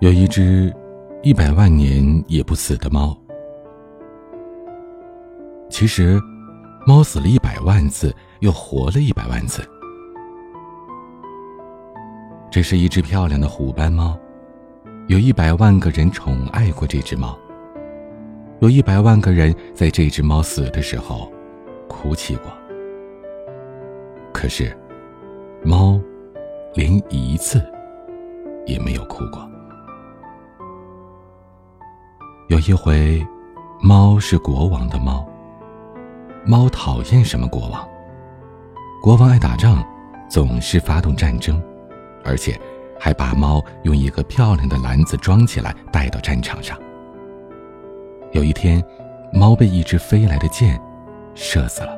有一只一百万年也不死的猫。其实，猫死了一百万次，又活了一百万次。这是一只漂亮的虎斑猫，有一百万个人宠爱过这只猫，有一百万个人在这只猫死的时候哭泣过。可是，猫连一次也没有哭过。有一回，猫是国王的猫。猫讨厌什么国王？国王爱打仗，总是发动战争，而且还把猫用一个漂亮的篮子装起来带到战场上。有一天，猫被一支飞来的箭射死了。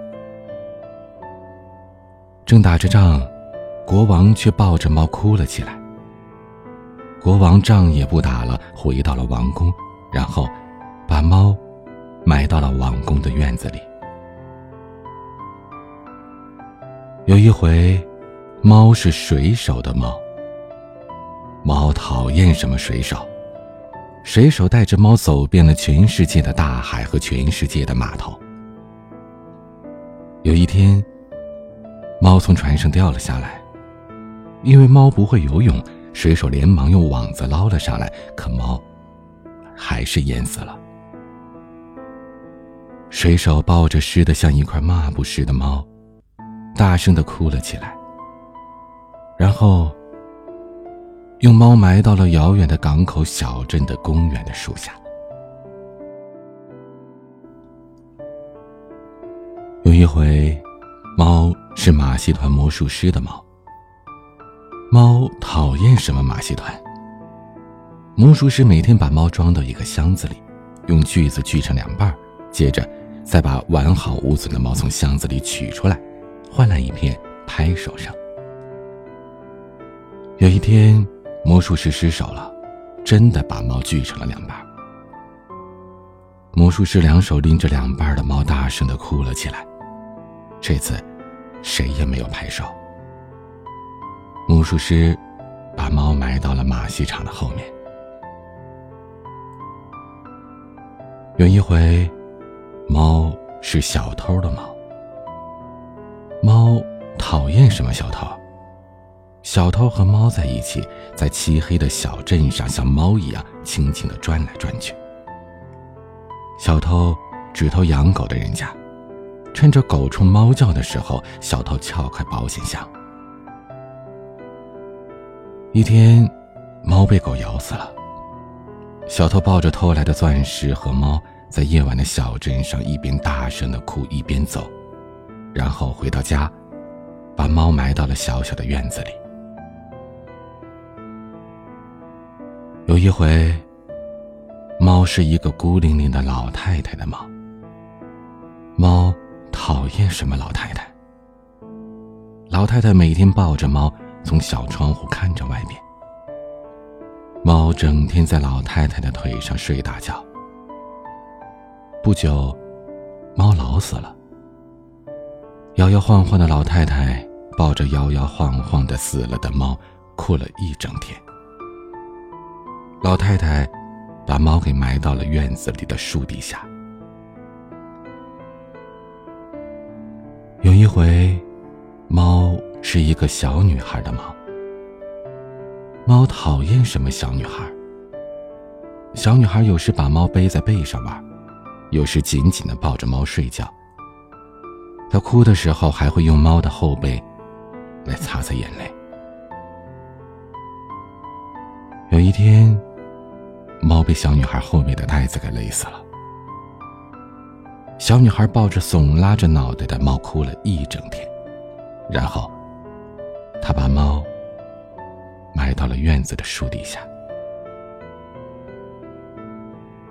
正打着仗，国王却抱着猫哭了起来。国王仗也不打了，回到了王宫。然后，把猫埋到了王宫的院子里。有一回，猫是水手的猫。猫讨厌什么水手？水手带着猫走遍了全世界的大海和全世界的码头。有一天，猫从船上掉了下来，因为猫不会游泳，水手连忙用网子捞了上来，可猫。还是淹死了。水手抱着湿的像一块抹布似的猫，大声的哭了起来。然后，用猫埋到了遥远的港口小镇的公园的树下。有一回，猫是马戏团魔术师的猫。猫讨厌什么马戏团？魔术师每天把猫装到一个箱子里，用锯子锯成两半，接着再把完好无损的猫从箱子里取出来，换来一片拍手声。有一天，魔术师失手了，真的把猫锯成了两半。魔术师两手拎着两半的猫，大声的哭了起来。这次，谁也没有拍手。魔术师把猫埋到了马戏场的后面。有一回，猫是小偷的猫。猫讨厌什么小偷？小偷和猫在一起，在漆黑的小镇上，像猫一样轻轻的转来转去。小偷只偷养狗的人家，趁着狗冲猫叫的时候，小偷撬开保险箱。一天，猫被狗咬死了。小偷抱着偷来的钻石和猫，在夜晚的小镇上一边大声的哭一边走，然后回到家，把猫埋到了小小的院子里。有一回，猫是一个孤零零的老太太的猫。猫讨厌什么老太太？老太太每天抱着猫，从小窗户看着外面。猫整天在老太太的腿上睡大觉。不久，猫老死了。摇摇晃晃的老太太抱着摇摇晃晃的死了的猫，哭了一整天。老太太把猫给埋到了院子里的树底下。有一回，猫是一个小女孩的猫。猫讨厌什么小女孩？小女孩有时把猫背在背上玩，有时紧紧的抱着猫睡觉。她哭的时候还会用猫的后背来擦擦眼泪。有一天，猫被小女孩后面的袋子给勒死了。小女孩抱着耸拉着脑袋的猫哭了一整天，然后，她把猫。埋到了院子的树底下。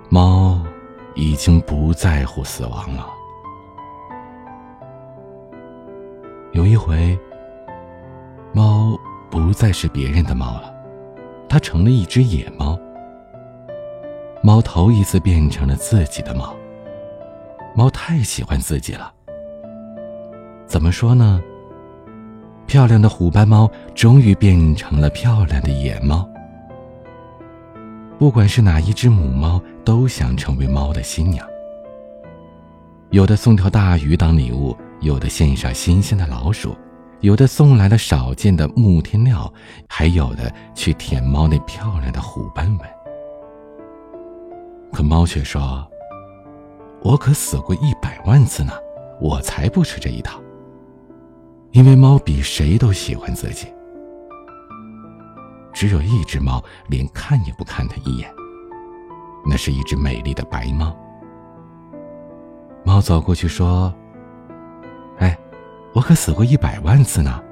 猫已经不在乎死亡了。有一回，猫不再是别人的猫了，它成了一只野猫。猫头一次变成了自己的猫。猫太喜欢自己了。怎么说呢？漂亮的虎斑猫终于变成了漂亮的野猫。不管是哪一只母猫，都想成为猫的新娘。有的送条大鱼当礼物，有的献上新鲜的老鼠，有的送来了少见的木天料，还有的去舔猫那漂亮的虎斑纹。可猫却说：“我可死过一百万次呢，我才不吃这一套。”因为猫比谁都喜欢自己。只有一只猫连看也不看它一眼，那是一只美丽的白猫。猫走过去说：“哎，我可死过一百万次呢。”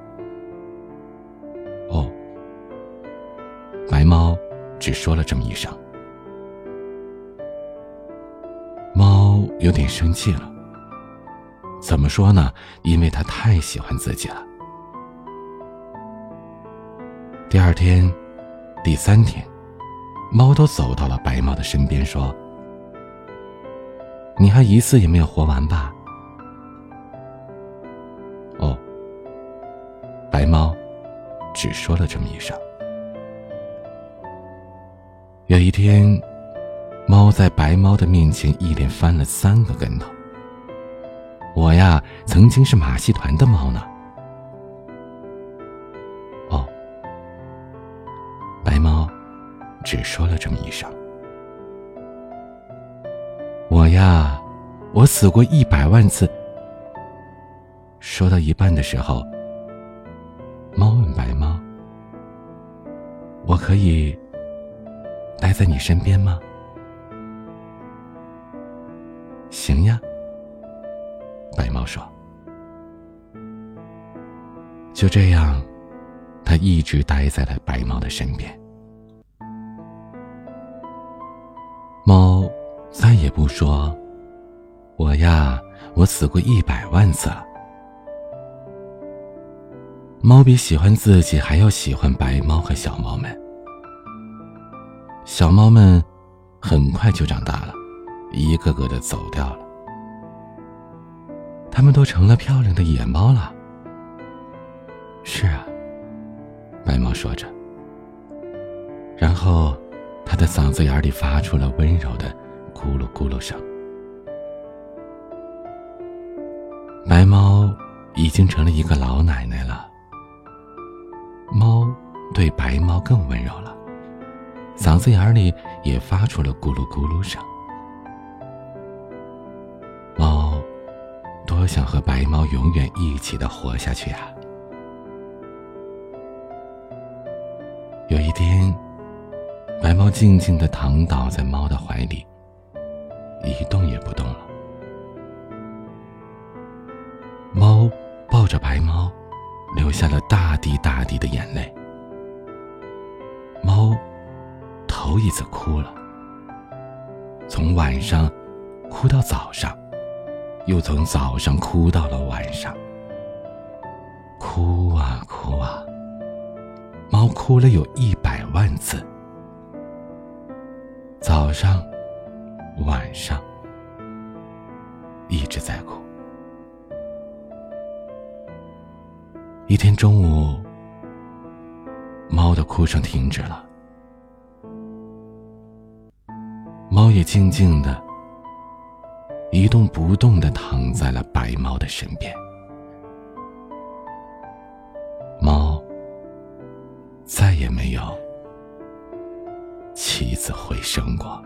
哦，白猫只说了这么一声。猫有点生气了。怎么说呢？因为它太喜欢自己了。第二天，第三天，猫都走到了白猫的身边，说。你还一次也没有活完吧？哦，白猫只说了这么一声。有一天，猫在白猫的面前一连翻了三个跟头。我呀，曾经是马戏团的猫呢。只说了这么一声。我呀，我死过一百万次。说到一半的时候，猫问白猫：“我可以待在你身边吗？”“行呀。”白猫说。就这样，它一直待在了白猫的身边。再也不说，我呀，我死过一百万次了。猫比喜欢自己还要喜欢白猫和小猫们。小猫们很快就长大了，一个个的走掉了。它们都成了漂亮的野猫了。是啊，白猫说着，然后它的嗓子眼里发出了温柔的。咕噜咕噜声。白猫已经成了一个老奶奶了。猫对白猫更温柔了，嗓子眼里也发出了咕噜咕噜声。猫多想和白猫永远一起的活下去啊！有一天，白猫静静的躺倒在猫的怀里。一动也不动了。猫抱着白猫，流下了大滴大滴的眼泪。猫头一次哭了，从晚上哭到早上，又从早上哭到了晚上。哭啊哭啊，猫哭了有一百万次。早上。晚上一直在哭。一天中午，猫的哭声停止了，猫也静静的、一动不动的躺在了白猫的身边。猫再也没有起死回生过。